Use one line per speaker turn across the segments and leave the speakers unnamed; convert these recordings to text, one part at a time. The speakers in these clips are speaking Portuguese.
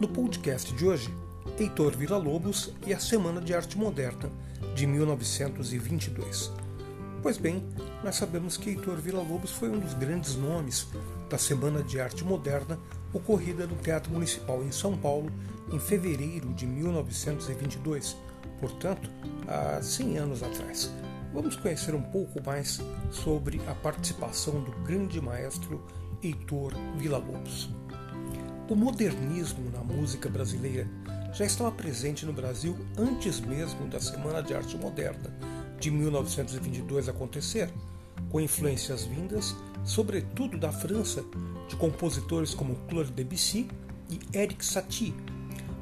No podcast de hoje, Heitor Villa-Lobos e a Semana de Arte Moderna de 1922. Pois bem, nós sabemos que Heitor Villa-Lobos foi um dos grandes nomes da Semana de Arte Moderna ocorrida no Teatro Municipal em São Paulo em fevereiro de 1922, portanto, há 100 anos atrás. Vamos conhecer um pouco mais sobre a participação do grande maestro Heitor Villa-Lobos. O modernismo na música brasileira já estava presente no Brasil antes mesmo da Semana de Arte Moderna de 1922 acontecer, com influências vindas, sobretudo da França, de compositores como Claude Debussy e Eric Satie.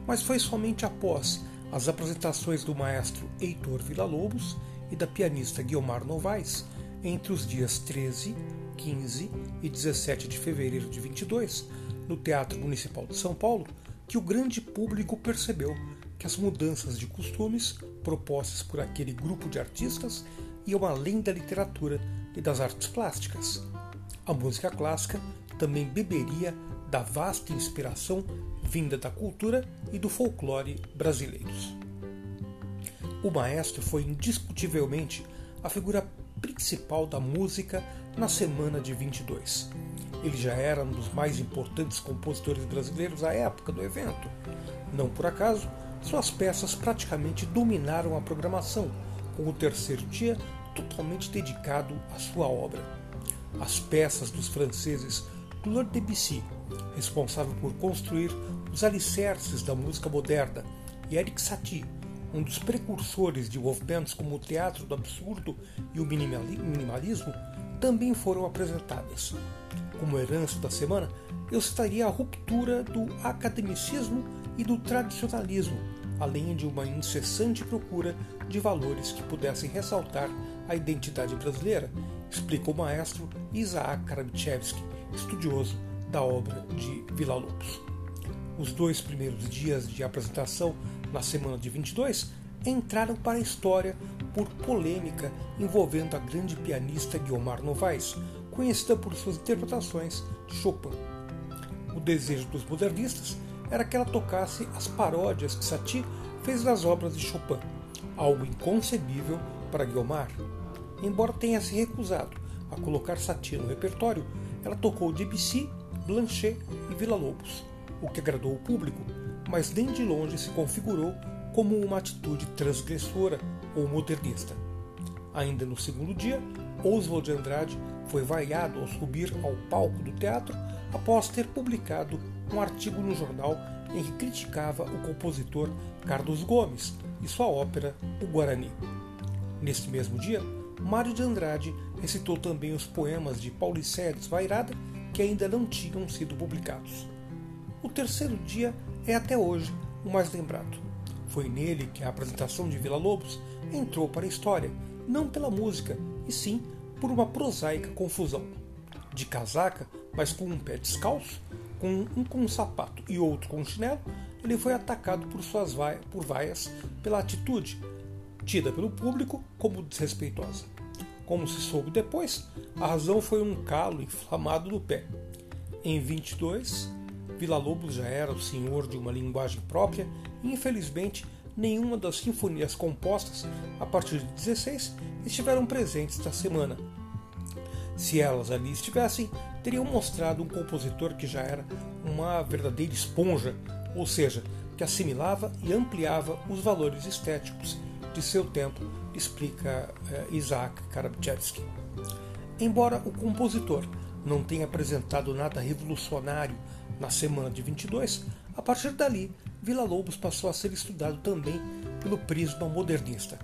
Mas foi somente após as apresentações do maestro Heitor Villa-Lobos e da pianista Guiomar Novaes entre os dias 13, 15 e 17 de fevereiro de 22 no Teatro Municipal de São Paulo que o grande público percebeu que as mudanças de costumes propostas por aquele grupo de artistas iam além da literatura e das artes plásticas. A música clássica também beberia da vasta inspiração vinda da cultura e do folclore brasileiros. O maestro foi indiscutivelmente a figura principal da música na semana de 22 ele já era um dos mais importantes compositores brasileiros à época do evento. Não por acaso, suas peças praticamente dominaram a programação, com o terceiro dia totalmente dedicado à sua obra. As peças dos franceses Claude Debussy, responsável por construir os alicerces da música moderna, e Eric Satie, um dos precursores de movimentos como o teatro do absurdo e o minimalismo, também foram apresentadas. Como herança da semana, eu citaria a ruptura do academicismo e do tradicionalismo, além de uma incessante procura de valores que pudessem ressaltar a identidade brasileira, explica o maestro Isaac Karabichevsky, estudioso da obra de Villa-Lobos. Os dois primeiros dias de apresentação na semana de 22 entraram para a história por polêmica envolvendo a grande pianista Guiomar Novaes, conhecida por suas interpretações de Chopin. O desejo dos modernistas era que ela tocasse as paródias que Satie fez das obras de Chopin, algo inconcebível para Guiomar. Embora tenha se recusado a colocar Satie no repertório, ela tocou Debussy, Blanchet e Villa-Lobos, o que agradou o público, mas nem de longe se configurou como uma atitude transgressora ou modernista. Ainda no segundo dia, Oswald de Andrade foi vaiado ao subir ao palco do teatro após ter publicado um artigo no jornal em que criticava o compositor Carlos Gomes e sua ópera O Guarani. Neste mesmo dia, Mário de Andrade recitou também os poemas de Paulicéia Desvairada que ainda não tinham sido publicados. O terceiro dia é até hoje o mais lembrado. Foi nele que a apresentação de Vila Lobos entrou para a história, não pela música, e sim por uma prosaica confusão. De casaca, mas com um pé descalço, com um com um sapato e outro com um chinelo, ele foi atacado por suas vaias, por vaias pela atitude, tida pelo público como desrespeitosa. Como se soube depois, a razão foi um calo inflamado no pé. Em 22, Vila Lobos já era o senhor de uma linguagem própria infelizmente, nenhuma das sinfonias compostas a partir de 16 estiveram presentes na semana. Se elas ali estivessem, teriam mostrado um compositor que já era uma verdadeira esponja, ou seja, que assimilava e ampliava os valores estéticos de seu tempo, explica eh, Isaac Karabchevsky. Embora o compositor não tenha apresentado nada revolucionário na semana de 22, a partir dali, Vila Lobos passou a ser estudado também pelo prisma modernista.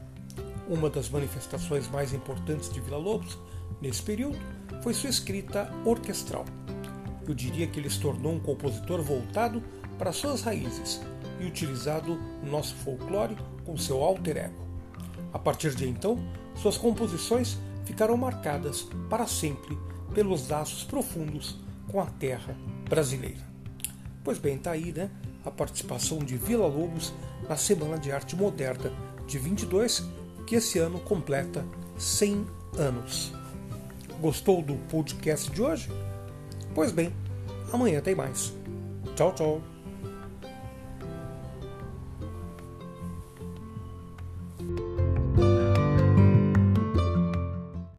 Uma das manifestações mais importantes de Vila Lobos nesse período foi sua escrita orquestral. Eu diria que ele se tornou um compositor voltado para suas raízes e utilizado no nosso folclore com seu alter ego. A partir de então, suas composições ficaram marcadas para sempre pelos laços profundos com a terra brasileira. Pois bem, está aí né, a participação de Vila Lobos na Semana de Arte Moderna de 22, que esse ano completa 100 anos. Gostou do podcast de hoje? Pois bem, amanhã tem mais. Tchau, tchau.